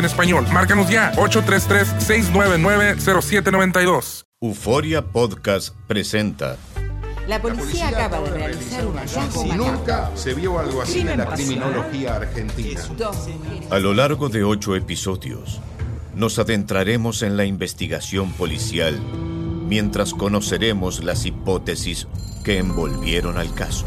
en español. Márcanos ya, 833-699-0792. Euforia Podcast presenta. La policía, acaba, de realizar un hallazgo Nunca se vio algo así en la criminología argentina. A lo largo de ocho episodios, nos adentraremos en la investigación policial mientras conoceremos las hipótesis que envolvieron al caso.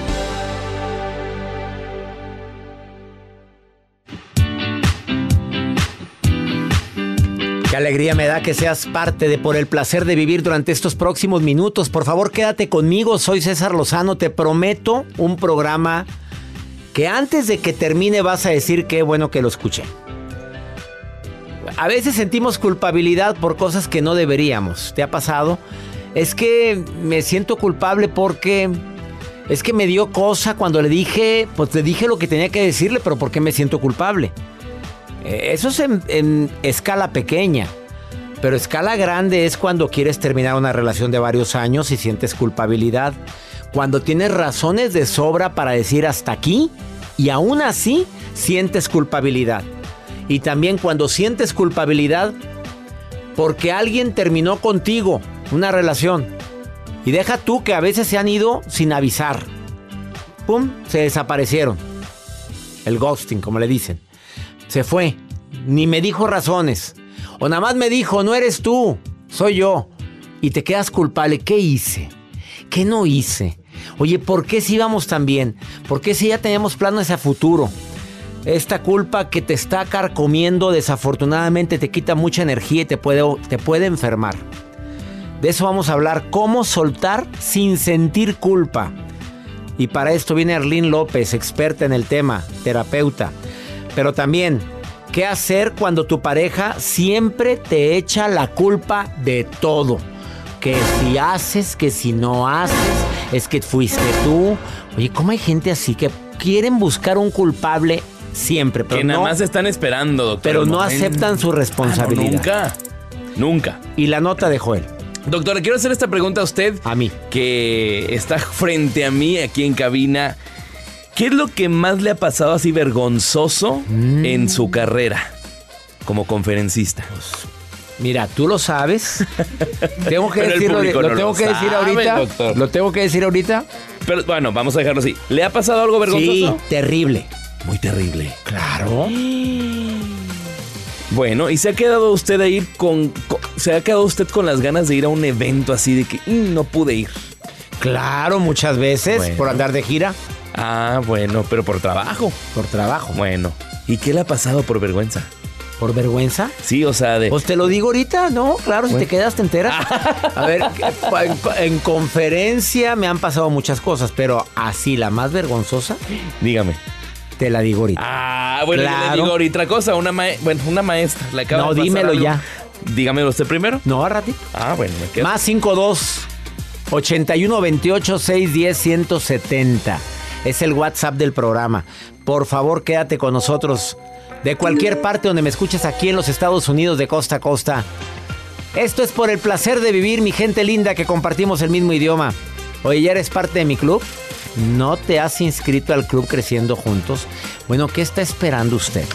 Qué alegría me da que seas parte de Por el placer de vivir durante estos próximos minutos. Por favor, quédate conmigo. Soy César Lozano. Te prometo un programa que antes de que termine vas a decir qué bueno que lo escuché. A veces sentimos culpabilidad por cosas que no deberíamos. ¿Te ha pasado? Es que me siento culpable porque es que me dio cosa cuando le dije, pues le dije lo que tenía que decirle, pero ¿por qué me siento culpable? Eh, Eso es en, en escala pequeña. Pero escala grande es cuando quieres terminar una relación de varios años y sientes culpabilidad. Cuando tienes razones de sobra para decir hasta aquí y aún así sientes culpabilidad. Y también cuando sientes culpabilidad porque alguien terminó contigo una relación. Y deja tú que a veces se han ido sin avisar. ¡Pum! Se desaparecieron. El ghosting, como le dicen. Se fue. Ni me dijo razones. O nada más me dijo, no eres tú, soy yo. Y te quedas culpable. ¿Qué hice? ¿Qué no hice? Oye, ¿por qué si íbamos tan bien? ¿Por qué si ya teníamos planes a futuro? Esta culpa que te está carcomiendo desafortunadamente te quita mucha energía y te puede, te puede enfermar. De eso vamos a hablar, cómo soltar sin sentir culpa. Y para esto viene Arlene López, experta en el tema, terapeuta. Pero también, ¿qué hacer cuando tu pareja siempre te echa la culpa de todo? Que si haces, que si no haces, es que fuiste tú. Oye, ¿cómo hay gente así que quieren buscar un culpable siempre, pero que nada no, más están esperando, doctor. pero no aceptan su Ah, no, responsabilidad? nunca. Nunca. Y la nota de Joel, Doctor, quiero hacer esta pregunta a usted. a mí. Que está frente a mí aquí en cabina. ¿Qué es lo que más le ha pasado así vergonzoso Mm. en su carrera como conferencista? Mira, tú lo sabes. tengo que decirlo, lo no tengo lo que decir ahorita. doctor. Lo tengo que decir ahorita. Pero bueno, vamos a dejarlo así. ¿Le ha pasado algo vergonzoso? Sí, terrible. Muy terrible. Claro. Bueno, ¿y se ha quedado usted ahí con, con- se ha quedado usted con las ganas de ir a un evento así de que "Mm, no pude ir? Claro, muchas veces Bueno. por andar de gira, Ah, bueno, pero por trabajo. por trabajo, Bueno, ¿y qué le ha pasado por vergüenza? por vergüenza. Sí, o sea, de Pues te lo digo ahorita, ¿no? Claro, si te quedas te enteras. A ver, en, en conferencia me han pasado muchas cosas, pero así la más vergonzosa, dígame. te la digo ahorita. Ah, bueno, yo le Claro. digo ahorita otra cosa, una ma- bueno, una maestra, acaba No, de pasar dímelo algo. ya. Dígamelo usted primero. No, a ratito. Ah, bueno, me quedo. Más 52 81 28 610 170. Es el WhatsApp del programa. Por favor, quédate con nosotros de cualquier parte donde me escuches aquí en los Estados Unidos de costa a costa. Esto es por el placer de vivir, mi gente linda, que compartimos el mismo idioma. Oye, ¿ya eres parte de mi club? ¿No te has inscrito al club Creciendo Juntos? Bueno, ¿qué está esperando usted?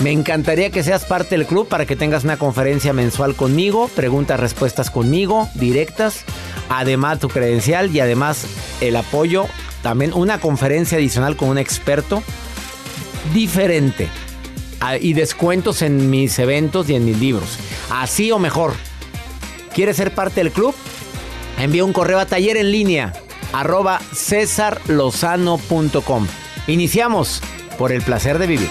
Me encantaría que seas parte del club para que tengas una conferencia mensual conmigo, preguntas, respuestas conmigo, directas, además tu credencial y además el apoyo, también una conferencia adicional con un experto diferente ah, y descuentos en mis eventos y en mis libros. Así o mejor. ¿Quieres ser parte del club? Envía un correo a taller en línea arroba cesarlozano.com. Iniciamos por el placer de vivir.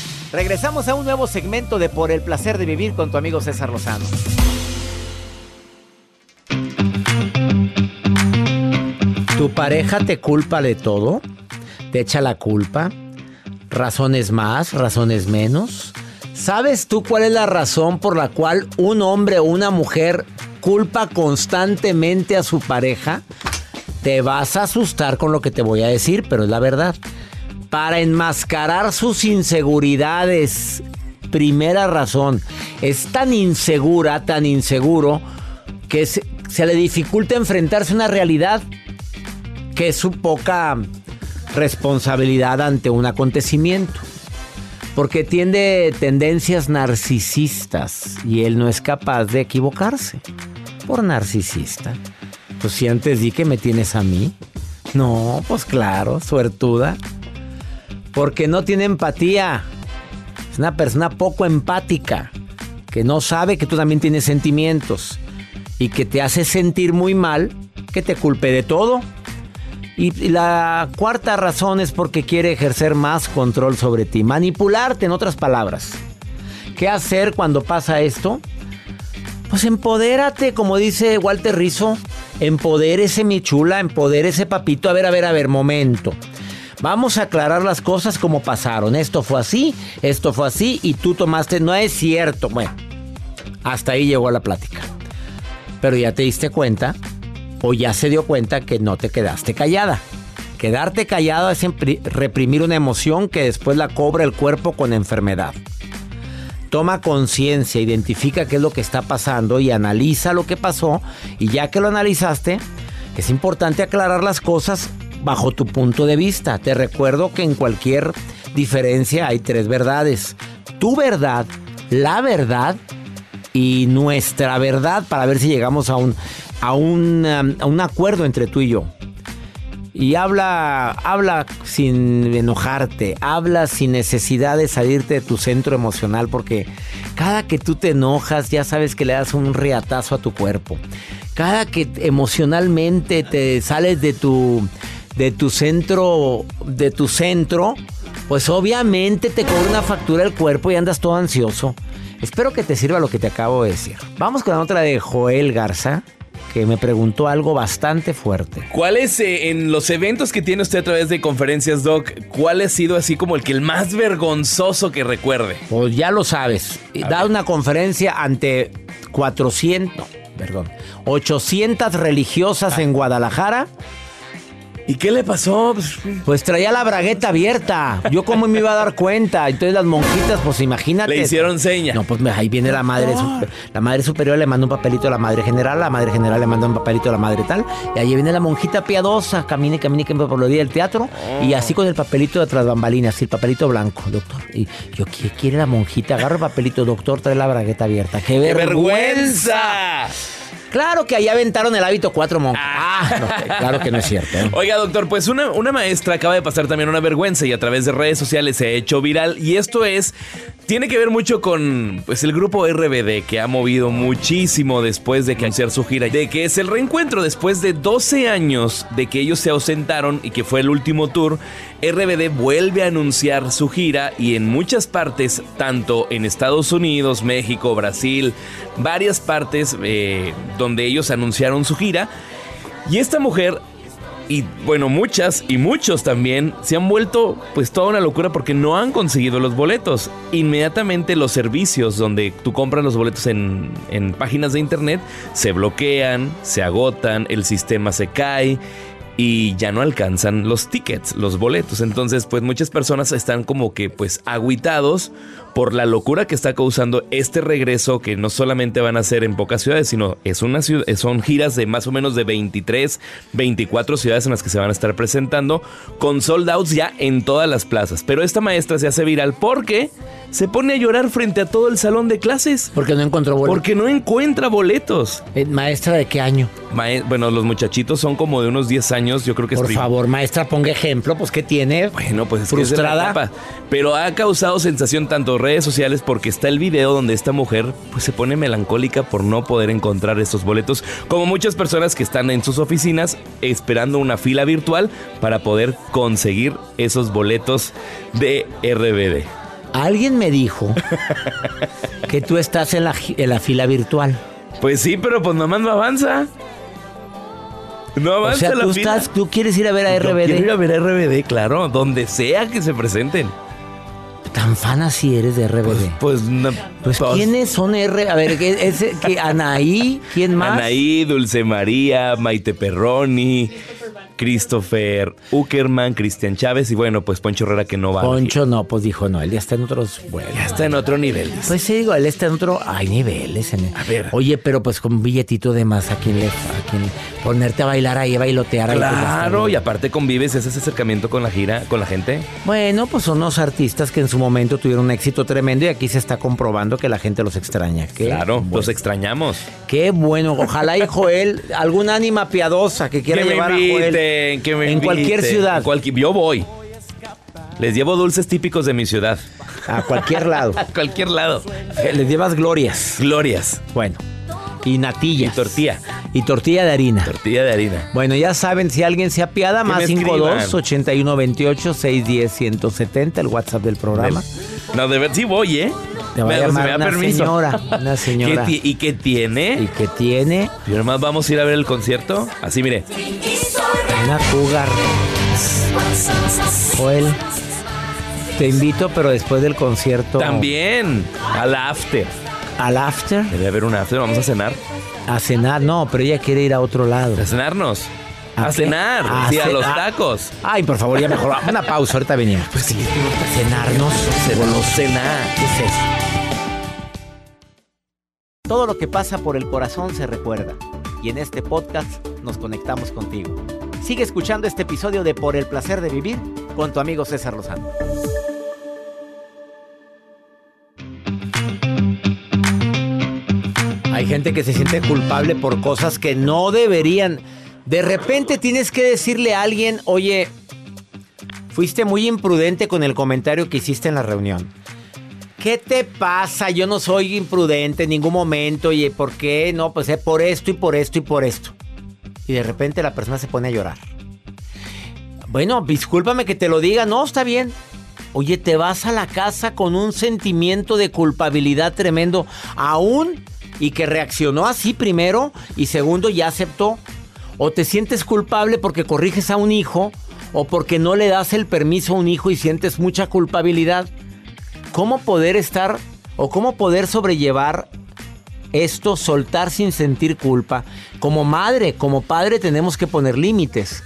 Regresamos a un nuevo segmento de Por el placer de vivir con tu amigo César Lozano. ¿Tu pareja te culpa de todo? ¿Te echa la culpa? ¿Razones más, razones menos? ¿Sabes tú cuál es la razón por la cual un hombre o una mujer culpa constantemente a su pareja? Te vas a asustar con lo que te voy a decir, pero es la verdad. Para enmascarar sus inseguridades. Primera razón. Es tan insegura, tan inseguro, que se, le dificulta enfrentarse a una realidad que es su poca responsabilidad ante un acontecimiento. Porque tiene tendencias narcisistas y él no es capaz de equivocarse por narcisista. Pues si antes di que me tienes a mí. No, pues claro, suertuda. Porque no tiene empatía. Es una persona poco empática. Que no sabe que tú también tienes sentimientos. Y que te hace sentir muy mal que te culpe de todo. Y la cuarta razón es porque quiere ejercer más control sobre ti. Manipularte, en otras palabras. ¿Qué hacer cuando pasa esto? Pues empodérate, como dice Walter Rizzo. Empodérese, mi chula, empodérese, papito. A ver, a ver, a ver, momento. Vamos a aclarar las cosas como pasaron. Esto fue así, esto fue así y tú tomaste. No es cierto. Bueno, hasta ahí llegó la plática. Pero ya te diste cuenta o ya se dio cuenta que no te quedaste callada. Quedarte callado es reprimir una emoción que después la cobra el cuerpo con enfermedad. Toma conciencia, identifica qué es lo que está pasando y analiza lo que pasó. Y ya que lo analizaste, es importante aclarar las cosas bajo tu punto de vista. Te recuerdo que en cualquier diferencia hay tres verdades. Tu verdad, la verdad y nuestra verdad para ver si llegamos a un, a un, a un acuerdo entre tú y yo. Y habla, habla sin enojarte, habla sin necesidad de salirte de tu centro emocional, porque cada que tú te enojas ya sabes que le das un reatazo a tu cuerpo. Cada que emocionalmente te sales de tu, de tu centro, de tu centro, pues obviamente te cobra una factura el cuerpo y andas todo ansioso. Espero que te sirva lo que te acabo de decir. Vamos con la otra de Joel Garza que me preguntó algo bastante fuerte. ¿Cuál es, eh, en los eventos que tiene usted a través de conferencias, Doc, cuál ha sido así como el que el más vergonzoso que recuerde? Pues ya lo sabes. da una conferencia ante 400, no, perdón, 800 religiosas en Guadalajara ¿Y qué le pasó? Pues, Pues traía la bragueta abierta. Yo cómo me iba a dar cuenta. Entonces las monjitas, pues imagínate. le hicieron seña. No, pues ahí viene la madre, la madre superior le manda un papelito a la madre general, la madre general le manda un papelito a la madre tal, y ahí viene la monjita piadosa, camine, camine, camine por los días del teatro, y así con el papelito de atrás bambalinas, el papelito blanco, doctor. Y yo, ¿qué quiere la monjita? Agarra el papelito, doctor, trae la bragueta abierta. ¡Qué, ¡Qué vergüenza! Claro que ahí aventaron el hábito cuatro monjas. Ah, no, claro que no es cierto. ¿eh? Oiga, doctor, pues una, una maestra acaba de pasar también una vergüenza y a través de redes sociales se ha hecho viral. Y esto es, tiene que ver mucho con pues, el grupo RBD que ha movido muchísimo después de que hacer su gira. De que es el reencuentro después de 12 años de que ellos se ausentaron y que fue el último tour. RBD vuelve a anunciar su gira y en muchas partes, tanto en Estados Unidos, México, Brasil, varias partes eh, donde ellos anunciaron su gira. Y esta mujer y bueno, muchas y muchos también se han vuelto pues toda una locura porque no han conseguido los boletos. Inmediatamente los servicios donde tú compras los boletos en, en páginas de internet se bloquean, se agotan, el sistema se cae y ya no alcanzan los tickets, los boletos. Entonces, pues muchas personas están como que pues agüitados por la locura que está causando este regreso que no solamente van a ser en pocas ciudades, sino es una ciudad, son giras de más o menos de 23, 24 ciudades en las que se van a estar presentando con sold outs ya en todas las plazas. Pero esta maestra se hace viral porque se pone a llorar frente a todo el salón de clases. Porque no encontró boleto. Porque no encuentra boletos. Eh, ¿Maestra de qué año? Mae- bueno, los muchachitos son como de unos 10 años, yo creo que Por favor, maestra, ponga ejemplo, pues ¿qué tiene? Bueno, pues es que es frustrada. Pero ha causado sensación tanto en redes sociales porque está el video donde esta mujer pues se pone melancólica por no poder encontrar estos boletos, como muchas personas que están en sus oficinas esperando una fila virtual para poder conseguir esos boletos de RBD. Alguien me dijo que tú estás en la, en la fila virtual. Pues sí, pero pues nomás no avanza. No O avanza sea, la tú, fila. estás, tú quieres ir a ver a Yo RBD. quiero ir a ver a RBD, claro, donde sea que se presenten. Tan fan así eres de RBD. Pues, no, Pues, ¿quiénes son R? A ver, ¿qué, es, que Anaí? ¿Quién más? Anaí, Dulce María, Maite Perroni, Christopher Uckerman, Cristian Chávez y bueno, pues Poncho Herrera que no va. Poncho no, pues dijo no, él ya está en otros vuelos. Ya está en otro nivel. Pues sí, digo, él está en otro. Hay niveles. En A ver. Oye, pero pues con un billetito de más, ¿a quién le. A quién, ponerte a bailar ahí, a bailotear ahí. pues, Claro, bien. y aparte convives ese acercamiento con la gira, con la gente. Bueno, pues son unos artistas que en su momento tuvieron un éxito tremendo y aquí se está comprobando que la gente los extraña. Qué claro, bueno. los extrañamos. Qué bueno. Ojalá y Joel, alguna ánima piadosa que quiera que llevar a inviten, Joel que me en cualquier ciudad, En yo voy. Les llevo dulces típicos de mi ciudad. a cualquier lado. A cualquier lado. Eh, Les llevas glorias. Glorias. Bueno, y Y natillas. tortilla. Y tortilla de harina. Tortilla de harina. Bueno, ya saben, si alguien se apiada, más me 52 escriban. 81 28 610 170, el WhatsApp del programa. No, de ver, sí voy, ¿eh? Te va a Me- llamar me da una permiso. señora, una señora. ¿Qué ti- ¿Y qué tiene? Y que tiene Y nomás vamos a ir a ver el concierto. Así, mire. Una cougar. Joel, te invito, pero después del concierto. También al after. Al after, Debe haber un after. Vamos a cenar. a cenar. No, pero ella quiere ir a otro lado. A cenarnos. ¿A A, cenar. A sí, a los ah. tacos. Ay, por favor, ya mejor. Una pausa, ahorita venimos. Pues sí, cenarnos. Cenarnos. Cenar. ¿Qué es eso? Todo lo que pasa por el corazón se recuerda. Y en este podcast nos conectamos contigo. Sigue escuchando este episodio de Por el placer de vivir con tu amigo César Lozano. Hay gente que se siente culpable por cosas que no deberían. De repente tienes que decirle a alguien, oye, fuiste muy imprudente con el comentario que hiciste en la reunión. ¿Qué te pasa? Yo no soy imprudente en ningún momento. Oye, ¿por qué? No, pues es por esto y por esto y por esto. Y de repente la persona se pone a llorar. Bueno, discúlpame que te lo diga. No, está bien. Oye, te vas a la casa con un sentimiento de culpabilidad tremendo. Aún y que reaccionó así primero y segundo ya aceptó. O te sientes culpable porque corriges a un hijo o porque no le das el permiso a un hijo y sientes mucha culpabilidad. ¿Cómo poder estar o cómo poder sobrellevar esto, soltar sin sentir culpa? Como madre, como padre tenemos que poner límites.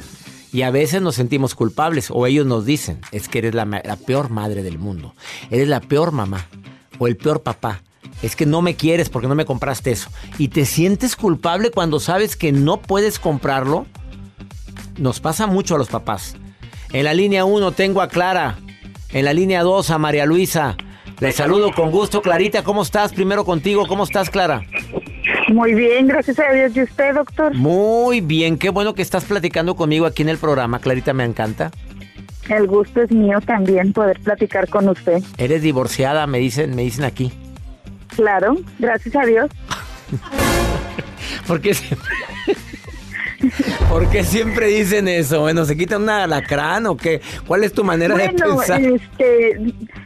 Y a veces nos sentimos culpables o ellos nos dicen, es que eres la, peor madre del mundo, eres la peor mamá o el peor papá. Es que no me quieres porque no me compraste eso. Y te sientes culpable cuando sabes que no puedes comprarlo. Nos pasa mucho a los papás. En la línea 1 tengo a Clara. En la línea 2 a María Luisa. Les saludo con gusto. Clarita, ¿cómo estás? Primero contigo. ¿Cómo estás, Clara? Muy bien, gracias a Dios. ¿Y usted, doctor? Muy bien. Qué bueno que estás platicando conmigo aquí en el programa. Clarita, me encanta. El gusto es mío también poder platicar con usted. Eres divorciada, me dicen, me dicen aquí. Claro, gracias a Dios. ¿Por qué siempre, ¿Por qué siempre dicen eso? Bueno, ¿se quitan un alacrán o qué? ¿Cuál es tu manera de Bueno, pensar? este,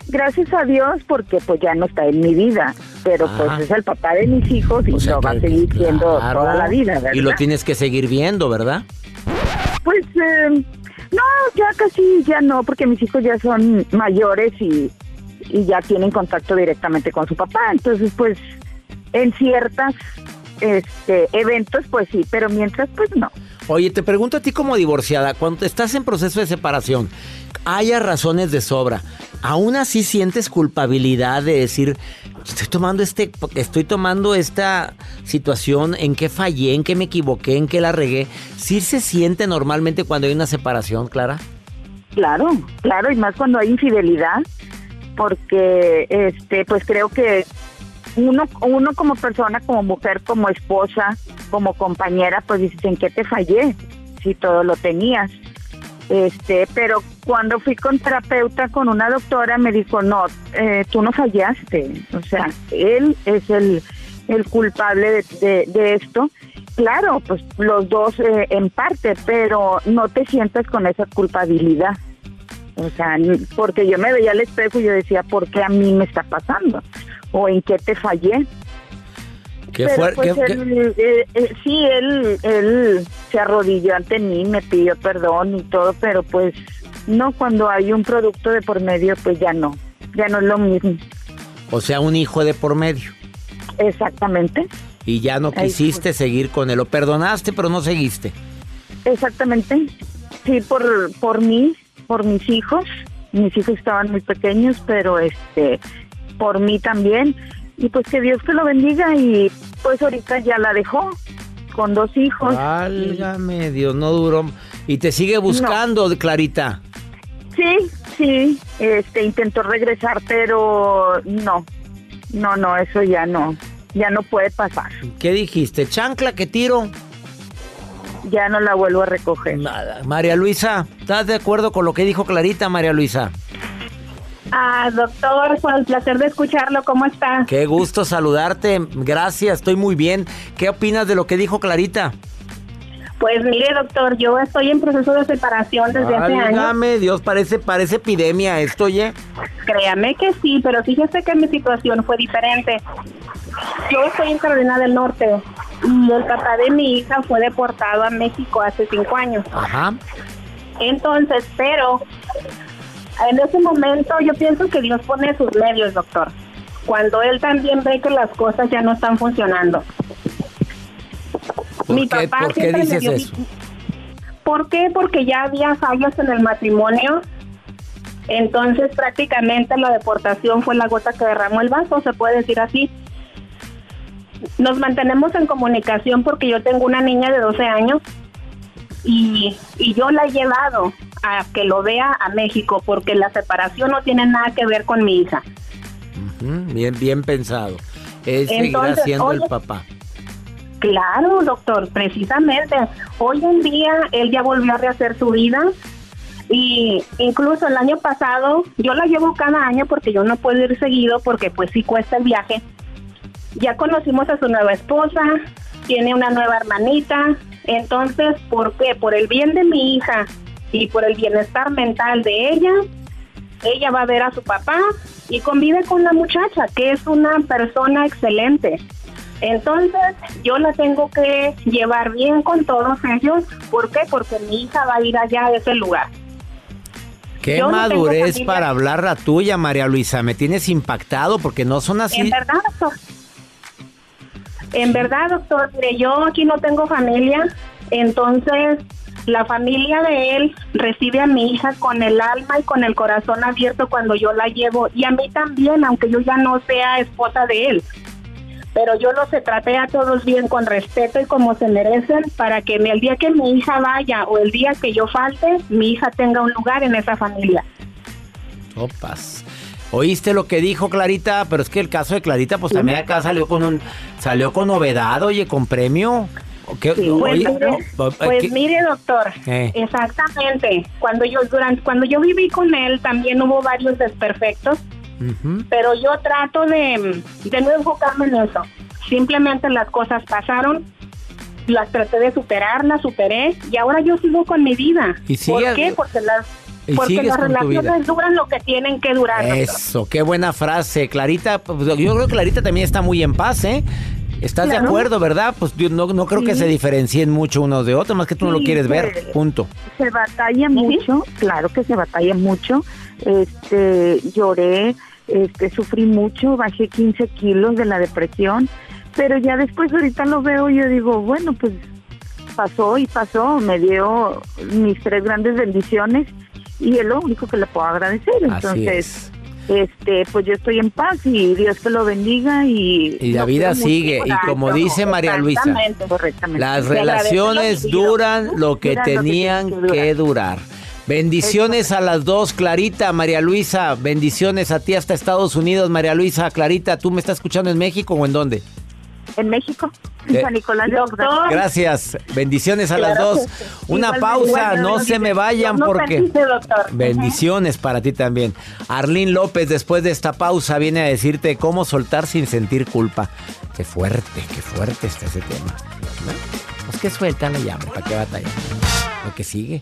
gracias a Dios porque pues ya no está en mi vida, pero Ah. pues es el papá de mis hijos y O sea lo va a seguir siendo claro. toda la vida, ¿verdad? Y lo tienes que seguir viendo, ¿verdad? Pues eh, no, ya casi ya no, porque mis hijos ya son mayores y, y ya tienen contacto directamente con su papá, entonces pues en ciertas este eventos pues sí, pero mientras pues no. Oye, te pregunto a ti como divorciada, cuando estás en proceso de separación, haya razones de sobra, ¿aún así sientes culpabilidad de decir, estoy tomando este, estoy tomando esta situación, en qué fallé, en qué me equivoqué, en qué la regué? ¿Sí se siente normalmente cuando hay una separación, Clara? Claro, claro, y más cuando hay infidelidad, porque este pues creo que uno uno como persona, como mujer, como esposa, como compañera, pues dices, ¿en qué te fallé? Si todo lo tenías. Este, pero cuando fui con terapeuta, con una doctora, me dijo, no, eh, tú no fallaste. O sea, él es el, el culpable de, esto. Claro, pues los dos eh, en parte, pero no te sientas con esa culpabilidad. O sea, porque yo me veía al espejo y yo decía, ¿por qué a mí me está pasando? ¿O en qué te fallé? ¿Qué Pero fue- pues qué- qué- él, eh, eh, sí, él, él se arrodilló ante mí, me pidió perdón y todo, pero pues no, cuando hay un producto de por medio, pues ya no, ya no es lo mismo. O sea, un hijo de por medio. Exactamente, Y ya no quisiste seguir con él. Lo perdonaste, pero no seguiste. exactamente. Sí, por, por mí, por mis hijos. Mis hijos estaban muy pequeños, pero este, por mí también. Y pues que Dios te lo bendiga y pues ahorita ya la dejó con dos hijos. Válgame Dios, no duró. Y te sigue buscando, Clarita. Sí, sí, este intentó regresar, pero no, no, no, eso ya no, ya no puede pasar, ¿Qué dijiste? ¿Chancla que tiro? ya no la vuelvo a recoger. Nada. María Luisa, ¿estás de acuerdo con lo que dijo Clarita, María Luisa? Ah, doctor, con el placer de escucharlo, ¿cómo está? Qué gusto saludarte. Gracias, estoy muy bien. ¿Qué opinas de lo que dijo Clarita? Pues mire, doctor, yo estoy en proceso de separación desde hace años. Válgame, Dios, parece, parece epidemia esto. Créame que sí, pero fíjese que mi situación fue diferente. Yo estoy en Carolina del Norte y el papá de mi hija fue deportado a México hace cinco años. Ajá. Entonces, pero en ese momento yo pienso que Dios pone sus medios, doctor. Cuando él también ve que las cosas ya no están funcionando. ¿Por Mi qué, papá por qué dices dio- eso? ¿Por qué? Porque ya había fallos en el matrimonio. Entonces prácticamente la deportación fue la gota que derramó el vaso, se puede decir así. Nos mantenemos en comunicación porque yo tengo una niña de 12 años y, y yo la he llevado a que lo vea a México porque la separación no tiene nada que ver con mi hija. Bien, bien pensado. Él seguirá Entonces, siendo el papá. Claro, doctor, precisamente. Hoy en día él ya volvió a rehacer su vida y incluso el año pasado yo la llevo cada año porque yo no puedo ir seguido porque pues sí cuesta el viaje. Ya conocimos a su nueva esposa, tiene una nueva hermanita, entonces, ¿por qué? Por el bien de mi hija y por el bienestar mental de ella, ella va a ver a su papá y convive con la muchacha, que es una persona excelente. Entonces, yo la tengo que llevar bien con todos ellos. ¿Por qué? Porque mi hija va a ir allá a ese lugar. Qué Yo madurez para hablar la tuya, María Luisa. Me tienes impactado porque no son así. En verdad, doctor. En verdad, doctor, mire, yo aquí no tengo familia, entonces La familia de él recibe a mi hija con el alma y con el corazón abierto cuando yo la llevo y a mí también, aunque yo ya no sea esposa de él. Pero yo los traté a todos bien con respeto y como se merecen para que el día que mi hija vaya o el día que yo falte, mi hija tenga un lugar en esa familia. Opas. ¿Oíste lo que dijo Clarita? Pero es que el caso de Clarita, pues también acá salió con un, salió con novedad, oye, con premio. ¿Qué? pues, Oye, mire, no, pues mire, doctor, Eh. exactamente. Cuando yo durante cuando yo viví con él también hubo varios desperfectos, Ujú. pero yo trato de, de no enfocarme en eso. Simplemente las cosas pasaron, las traté de superar, las superé y ahora yo sigo con mi vida. Y ¿Por sigue- qué? Porque las porque las relaciones duran lo que tienen que durar. doctor. Eso, qué buena frase. Clarita, pues, yo creo que Clarita también está muy en paz, ¿eh? ¿Estás de acuerdo, verdad? Pues yo no, no creo que se diferencien mucho unos de otros, más que tú no lo quieres ver. Punto. se batalla mucho, claro que se batalla mucho. Este, lloré, este, sufrí mucho, bajé 15 kilos de la depresión, pero ya después ahorita lo veo y yo digo, bueno, pues pasó y pasó, me dio mis tres grandes bendiciones y es lo único que le puedo agradecer. Entonces, este, pues yo estoy en paz y Dios que lo bendiga y Y la vida sigue. Y como dice María Luisa, correctamente. las Te agradezco lo relaciones duran lo que Duran lo que tenían que que durar. Bendiciones a las dos, Clarita, María Luisa. Bendiciones a ti hasta Estados Unidos, María Luisa. Clarita, ¿tú me estás escuchando en México o en dónde? En México, en Eh, San Nicolás de Doctor. Montserrat. Gracias. Bendiciones a las dos. sí. Una pausa, no no se me vayan no porque... Bendiciones para ti también. Arlín López, después de esta pausa, viene a decirte cómo soltar sin sentir culpa. Qué fuerte, qué fuerte está ese tema. Bueno, Pues que suelta la llama, ¿para qué batalla? Lo que sigue.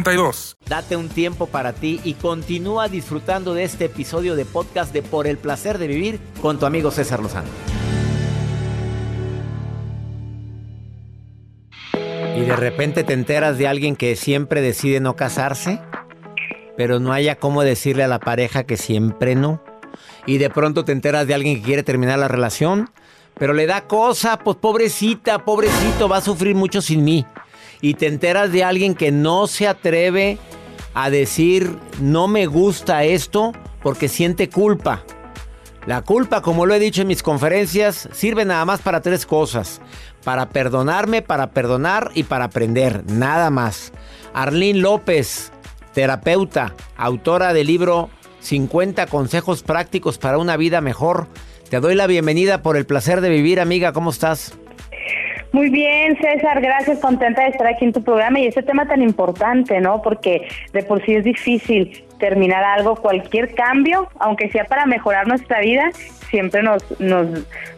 833-699-0792. Date un tiempo para ti y continúa disfrutando de este episodio de podcast de Por el placer de vivir con tu amigo César Lozano. Y de repente te enteras de alguien que siempre decide no casarse, pero no haya cómo decirle a la pareja que siempre no. Y de pronto te enteras de alguien que quiere terminar la relación, pero le da cosa, pues pobrecita, pobrecito, va a sufrir mucho sin mí. Y te enteras de alguien que no se atreve a decir no me gusta esto porque siente culpa. La culpa, como lo he dicho en mis conferencias, sirve nada más para tres cosas. Para perdonarme, para perdonar y para aprender. Nada más. Arlín López, terapeuta, autora del libro 50 consejos prácticos para una vida mejor. Te doy la bienvenida por el placer de vivir, amiga. ¿Cómo estás? Muy bien, César, gracias, contenta de estar aquí en tu programa y este tema tan importante, ¿no? Porque de por sí es difícil terminar algo, cualquier cambio, aunque sea para mejorar nuestra vida, siempre nos nos,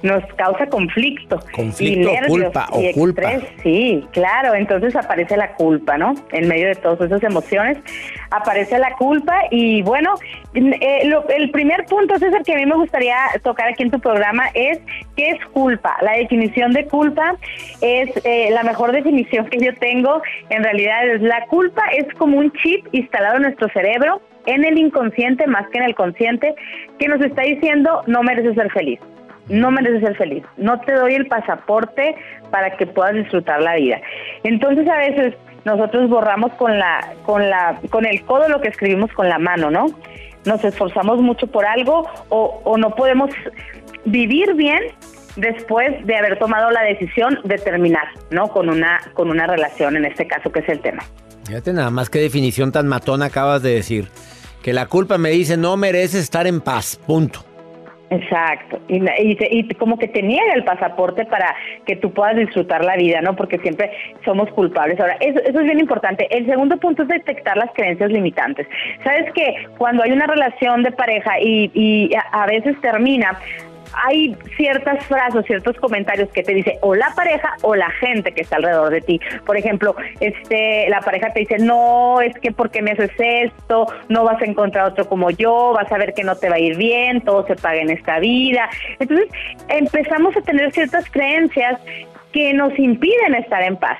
nos causa conflicto. Conflicto y o nervios culpa, o y culpa. estrés. Sí, claro, entonces aparece la culpa, ¿no? En medio de todas esas emociones aparece la culpa y bueno, eh, lo- el primer punto, César, que a mí me gustaría tocar aquí en tu programa es ¿qué es culpa? La definición de culpa es eh, la mejor definición que yo tengo. En realidad es la culpa es como un chip instalado en nuestro cerebro, en el inconsciente más que en el consciente, que nos está diciendo no mereces ser feliz no mereces ser feliz, no te doy el pasaporte para que puedas disfrutar la vida. Entonces a veces nosotros borramos con la con la con el codo lo que escribimos con la mano, ¿no? Nos esforzamos mucho por algo o, no podemos vivir bien después de haber tomado la decisión de terminar, ¿no? Con una con una relación en este caso que es el tema. Fíjate nada más qué definición tan matona acabas de decir. Que la culpa me dice no mereces estar en paz, punto. Exacto, y, como que te niega el pasaporte para que tú puedas disfrutar la vida, ¿no? Porque siempre somos culpables. Ahora, eso, eso es bien importante. El segundo punto es detectar las creencias limitantes. Sabes que cuando hay una relación de pareja y a veces termina, hay ciertas frases, ciertos comentarios que te dice o la pareja o la gente que está alrededor de ti. Por ejemplo, este, la pareja te dice, no, es que porque me haces esto, no vas a encontrar otro como yo, vas a ver que no te va a ir bien, todo se paga en esta vida. Entonces, empezamos a tener ciertas creencias que nos impiden estar en paz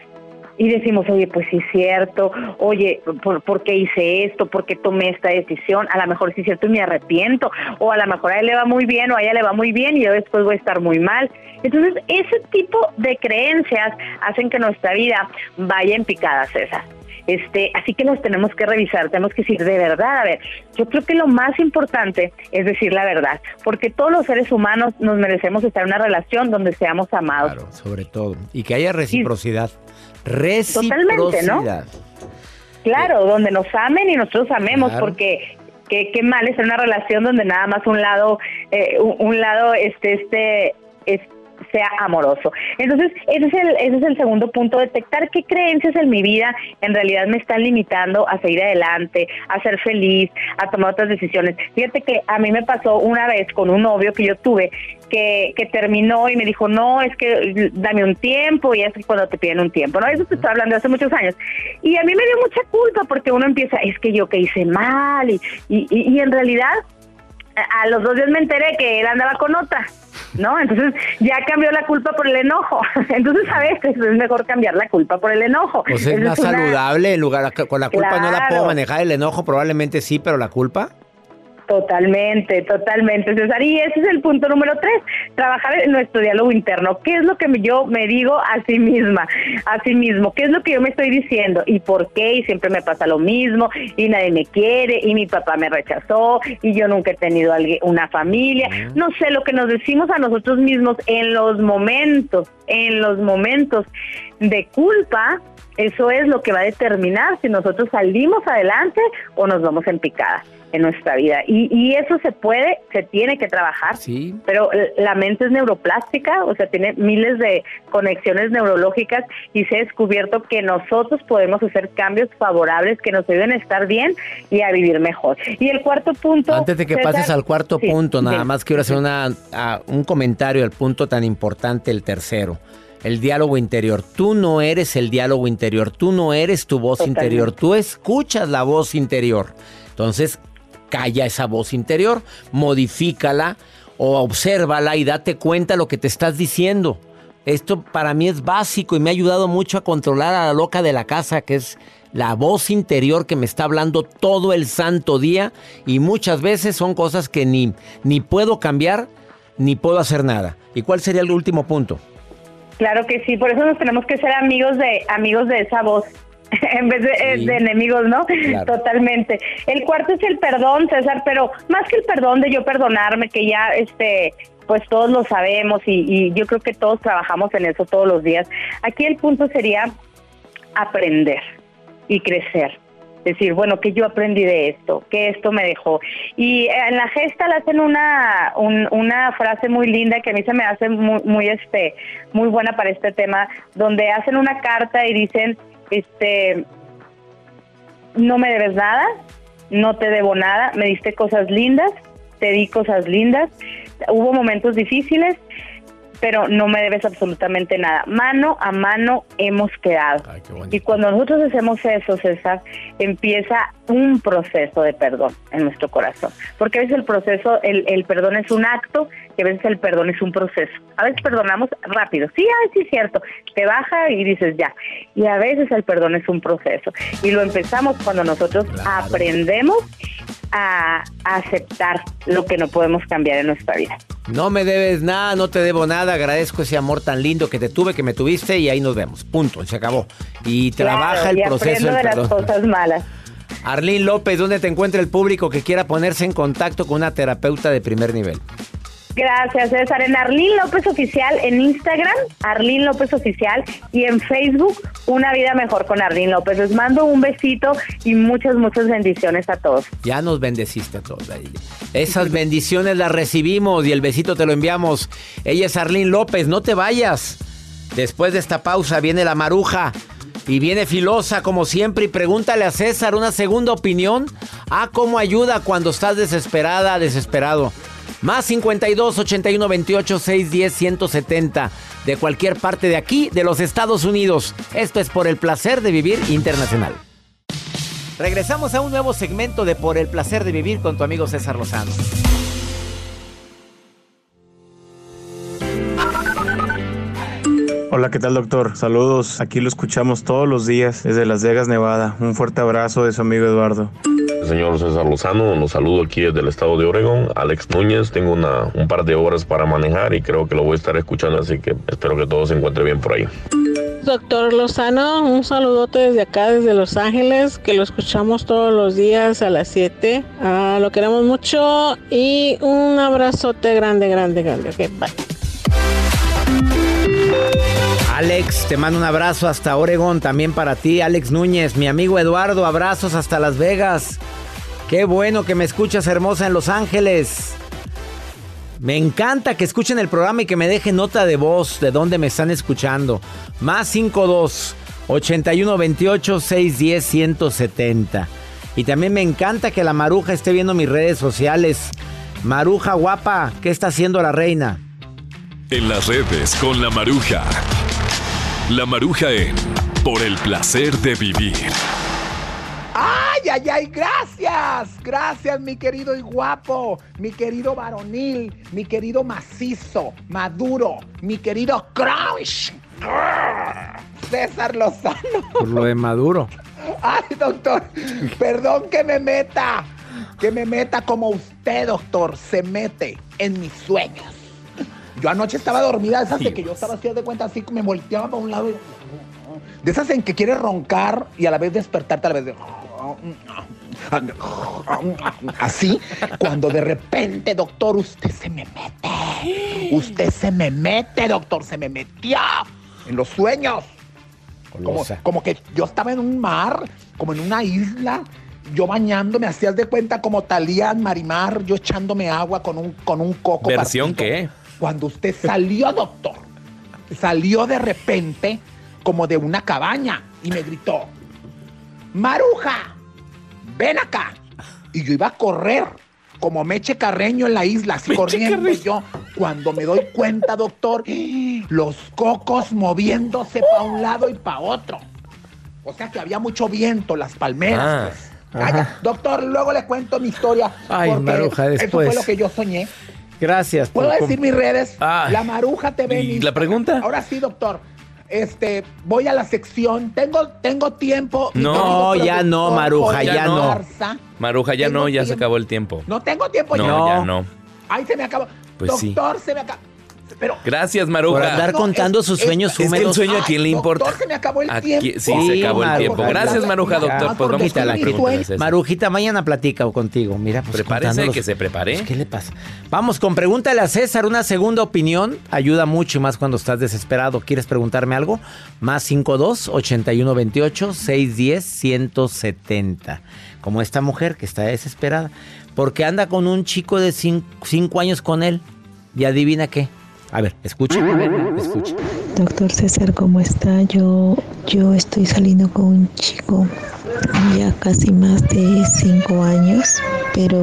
y decimos, oye, pues sí es cierto, oye, ¿por, qué hice esto? ¿Por qué tomé esta decisión? A lo mejor sí es cierto y me arrepiento, o a lo mejor a él le va muy bien o a ella le va muy bien y yo después voy a estar muy mal. Entonces, ese tipo de creencias hacen que nuestra vida vaya en picada, César. Este, así que nos tenemos que revisar, tenemos que decir de verdad, a ver, yo creo que lo más importante es decir la verdad, porque todos los seres humanos nos merecemos estar en una relación donde seamos amados. Claro, sobre todo, y que haya reciprocidad. Reciprocidad. ¿no? Claro, donde nos amen y nosotros amemos, porque qué, qué mal es una relación donde nada más un lado, eh, un, lado este, este, este sea amoroso. Entonces, ese es, el, ese es el segundo punto, detectar qué creencias en mi vida en realidad me están limitando a seguir adelante, a ser feliz, a tomar otras decisiones. Fíjate que a mí me pasó una vez con un novio que yo tuve que, que terminó y me dijo, no, es que dame un tiempo y es cuando te piden un tiempo, ¿no? Eso te estoy hablando hace muchos años. Y a mí me dio mucha culpa porque uno empieza, es que yo que hice mal y, y, y en realidad a los dos días me enteré que él andaba con otra. ¿No? Entonces ya cambió la culpa por el enojo. Entonces, ¿sabes? Es mejor cambiar la culpa por el enojo. Pues es más saludable, en lugar, con la culpa no la puedo manejar, el enojo probablemente sí, pero la culpa... Totalmente, totalmente, César. Y ese es el punto número tres, trabajar en nuestro diálogo interno. ¿Qué es lo que yo me digo a sí misma, a sí mismo? ¿Qué es lo que yo me estoy diciendo? ¿Y por qué? Y siempre me pasa lo mismo, y nadie me quiere, y mi papá me rechazó, y yo nunca he tenido una familia. No sé, lo que nos decimos a nosotros mismos en los momentos, en los momentos de culpa, eso es lo que va a determinar si nosotros salimos adelante o nos vamos en picada en nuestra vida. Y, y eso se puede, se tiene que trabajar, sí. pero la mente es neuroplástica, o sea, tiene miles de conexiones neurológicas y se ha descubierto que nosotros podemos hacer cambios favorables que nos ayuden a estar bien y a vivir mejor. Y el cuarto punto... Antes de que pases al cuarto punto, nada más quiero hacer una, un comentario al punto tan importante, el tercero el diálogo interior. Tú no eres el diálogo interior, tú no eres tu voz interior, tú escuchas la voz interior. Entonces, calla esa voz interior, modifícala o obsérvala y date cuenta lo que te estás diciendo. Esto para mí es básico y me ha ayudado mucho a controlar a la loca de la casa, que es la voz interior que me está hablando todo el santo día y muchas veces son cosas que ni, ni puedo cambiar ni puedo hacer nada. ¿Y cuál sería el último punto? Claro que sí, por eso nos tenemos que ser amigos de amigos de esa voz. en vez de, de enemigos, ¿no? Totalmente. El cuarto es el perdón, César, pero más que el perdón de yo perdonarme, que ya este pues todos lo sabemos y, y yo creo que todos trabajamos en eso todos los días. Aquí el punto sería aprender y crecer decir, bueno, que yo aprendí de esto, que esto me dejó. Y en la gesta le hacen una, una frase muy linda que a mí se me hace muy, muy, este, muy buena para este tema, donde hacen una carta y dicen, este, no me debes nada, no te debo nada, me diste cosas lindas, te di cosas lindas, hubo momentos difíciles, pero no me debes absolutamente nada. Mano a mano hemos quedado. y cuando nosotros hacemos eso, César, empieza un proceso de perdón en nuestro corazón. Porque a veces el proceso, el, el perdón es un acto y a veces el perdón es un proceso. A veces perdonamos rápido. Sí, a veces es cierto. Te baja y dices ya. Y a veces el perdón es un proceso. Y lo empezamos cuando nosotros aprendemos a aceptar lo que no podemos cambiar en nuestra vida. No me debes nada, no te debo nada, agradezco ese amor tan lindo que te tuve, que me tuviste y ahí nos vemos. Punto, se acabó. Y trabaja el proceso de las cosas malas. Arlín López, ¿dónde te encuentra el público que quiera ponerse en contacto con una terapeuta de primer nivel? Gracias, César. En Arlín López Oficial, en Instagram, Arlín López Oficial, y en Facebook, Una Vida Mejor con Arlín López. Les mando un besito y muchas, muchas bendiciones a todos. Ya nos bendeciste a todos. Esas bendiciones las recibimos y el besito te lo enviamos. Ella es Arlín López, no te vayas. Después de esta pausa viene la maruja. Y viene filosa como siempre y pregúntale a César una segunda opinión. Ah, cómo ayuda cuando estás desesperada, desesperado. Más 52 81 28 610 170 de cualquier parte de aquí, de los Estados Unidos. Esto es por el placer de vivir internacional. Regresamos a un nuevo segmento de Por el placer de vivir con tu amigo César Lozano. Hola, ¿qué tal doctor? Saludos, aquí lo escuchamos todos los días desde Las Vegas, Nevada. Un fuerte abrazo de su amigo Eduardo. Señor César Lozano, los saludo aquí desde el estado de Oregón. Alex Núñez, tengo una, un par de horas para manejar y creo que lo voy a estar escuchando, así que espero que todo se encuentre bien por ahí. Doctor Lozano, un saludote desde acá, desde Los Ángeles, que lo escuchamos todos los días a las 7. Ah, lo queremos mucho y un abrazote grande, grande, grande. Ok, bye. Alex, te mando un abrazo hasta Oregón, también para ti, Alex Núñez, mi amigo Eduardo, abrazos hasta Las Vegas. Qué bueno que me escuchas hermosa en Los Ángeles. Me encanta que escuchen el programa y que me dejen nota de voz de dónde me están escuchando. Más 52 81 28 610 170. Y también me encanta que la Maruja esté viendo mis redes sociales. Maruja guapa, ¿qué está haciendo la reina? En las redes con la Maruja. La Maruja en Por el placer de vivir. ¡Ay, ay, ay! Gracias, gracias, mi querido y guapo, mi querido varonil, mi querido macizo, maduro, mi querido crunch. César Lozano. Por lo de Maduro. Ay, doctor, perdón que me meta, que me meta como usted, doctor, se mete en mis sueños. Yo anoche estaba dormida, de esas de que yo estaba así de cuenta, así que me volteaba para un lado. y- De esas en que quieres roncar y a la vez despertarte, a la vez de... Así, cuando de repente, doctor, usted se me mete. Usted se me mete, doctor, se me metió en los sueños. Como, que yo estaba en un mar, como en una isla, yo bañándome, hacías de cuenta como Talía Marimar, yo echándome agua con un, con un coco. ¿Versión qué? Cuando usted salió, doctor, salió de repente como de una cabaña y me gritó, Maruja, ven acá. Y yo iba a correr como Meche Carreño en la isla, así corriendo yo. Cuando me doy cuenta, doctor, los cocos moviéndose para un lado y para otro. O sea que había mucho viento, las palmeras. Ah, pues. Ajá. doctor, luego le cuento mi historia. Ay, porque Maruja, Eso después. fue lo que yo soñé. Gracias. ¿Puedo decir mis redes? Ay. La Maruja TV. ¿Y la pregunta? Ahora sí, doctor. Este, voy a la sección. Tengo, tengo tiempo. No, ya no, Maruja, ya no. Maruja, ya Tengo no, ya se acabó el tiempo. No tengo tiempo No, ya. ya no. Ay, se me acabó. Pues sí. doctor, se me acabó. Pero Gracias, Por Maruja. andar No, contando es- sus es- sueños es que el húmedos. sueño a quién le doctor, importa. se me acabó el Aquí- tiempo. sí, se acabó el tiempo. Gracias, Maruja, doctor. Pues vamos con la pregunta. Marujita, mañana platica contigo. Mira, pues Prepárese, que se prepare. Pues, ¿Qué le pasa? Vamos con pregúntale a César. Una segunda opinión ayuda mucho y más cuando estás desesperado. ¿Quieres preguntarme algo? Más 52 81 28 610 170. Como esta mujer que está desesperada. Porque anda con un chico de 5 años con él. Y adivina qué. A ver. Escucha. Doctor César, ¿cómo está? Yo, yo estoy saliendo con un chico ya casi más de cinco años, pero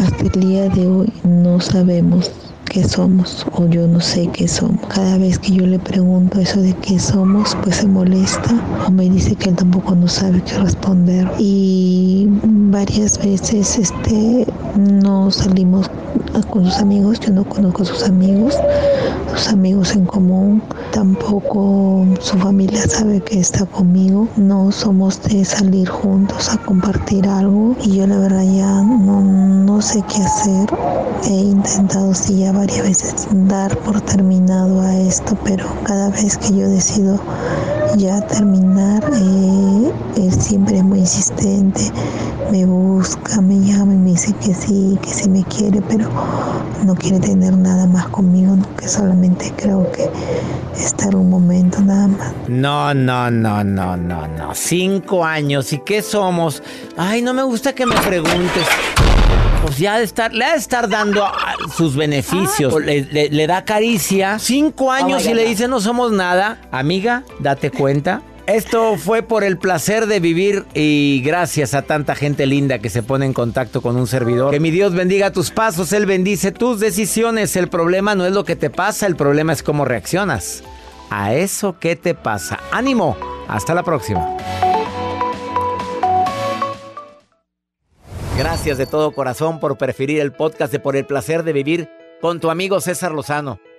hasta el día de hoy no sabemos qué somos o yo no sé qué somos. Cada vez que yo le pregunto eso de qué somos, pues se molesta o me dice que él tampoco no sabe qué responder. Y varias veces este no salimos con sus amigos, yo no conozco a sus amigos, sus amigos en común, tampoco su familia sabe que está conmigo, no somos de salir juntos a compartir algo y yo la verdad ya no, no sé qué hacer, he intentado sí ya varias veces dar por terminado a esto, pero cada vez que yo decido ya terminar, eh, él, siempre es muy insistente, me busca, me llama y me dice que sí, que sí me quiere, pero no quiere tener nada más conmigo, que solamente creo que estar un momento nada más. No, no, no, no, no, no. Cinco años. ¿Y qué somos? Ay, no me gusta que me preguntes. Pues ya de estar, le ha de estar dando ah, sus beneficios. Le, le- le da caricia. Cinco años y le dice no somos nada. Amiga, date Esto fue por el placer de vivir y gracias a tanta gente linda que se pone en contacto con un servidor. Que mi Dios bendiga tus pasos, Él bendice tus decisiones. El problema no es lo que te pasa, el problema es cómo reaccionas a eso que te pasa. Ánimo, hasta la próxima. Gracias de todo corazón por preferir el podcast de Por el placer de vivir con tu amigo César Lozano.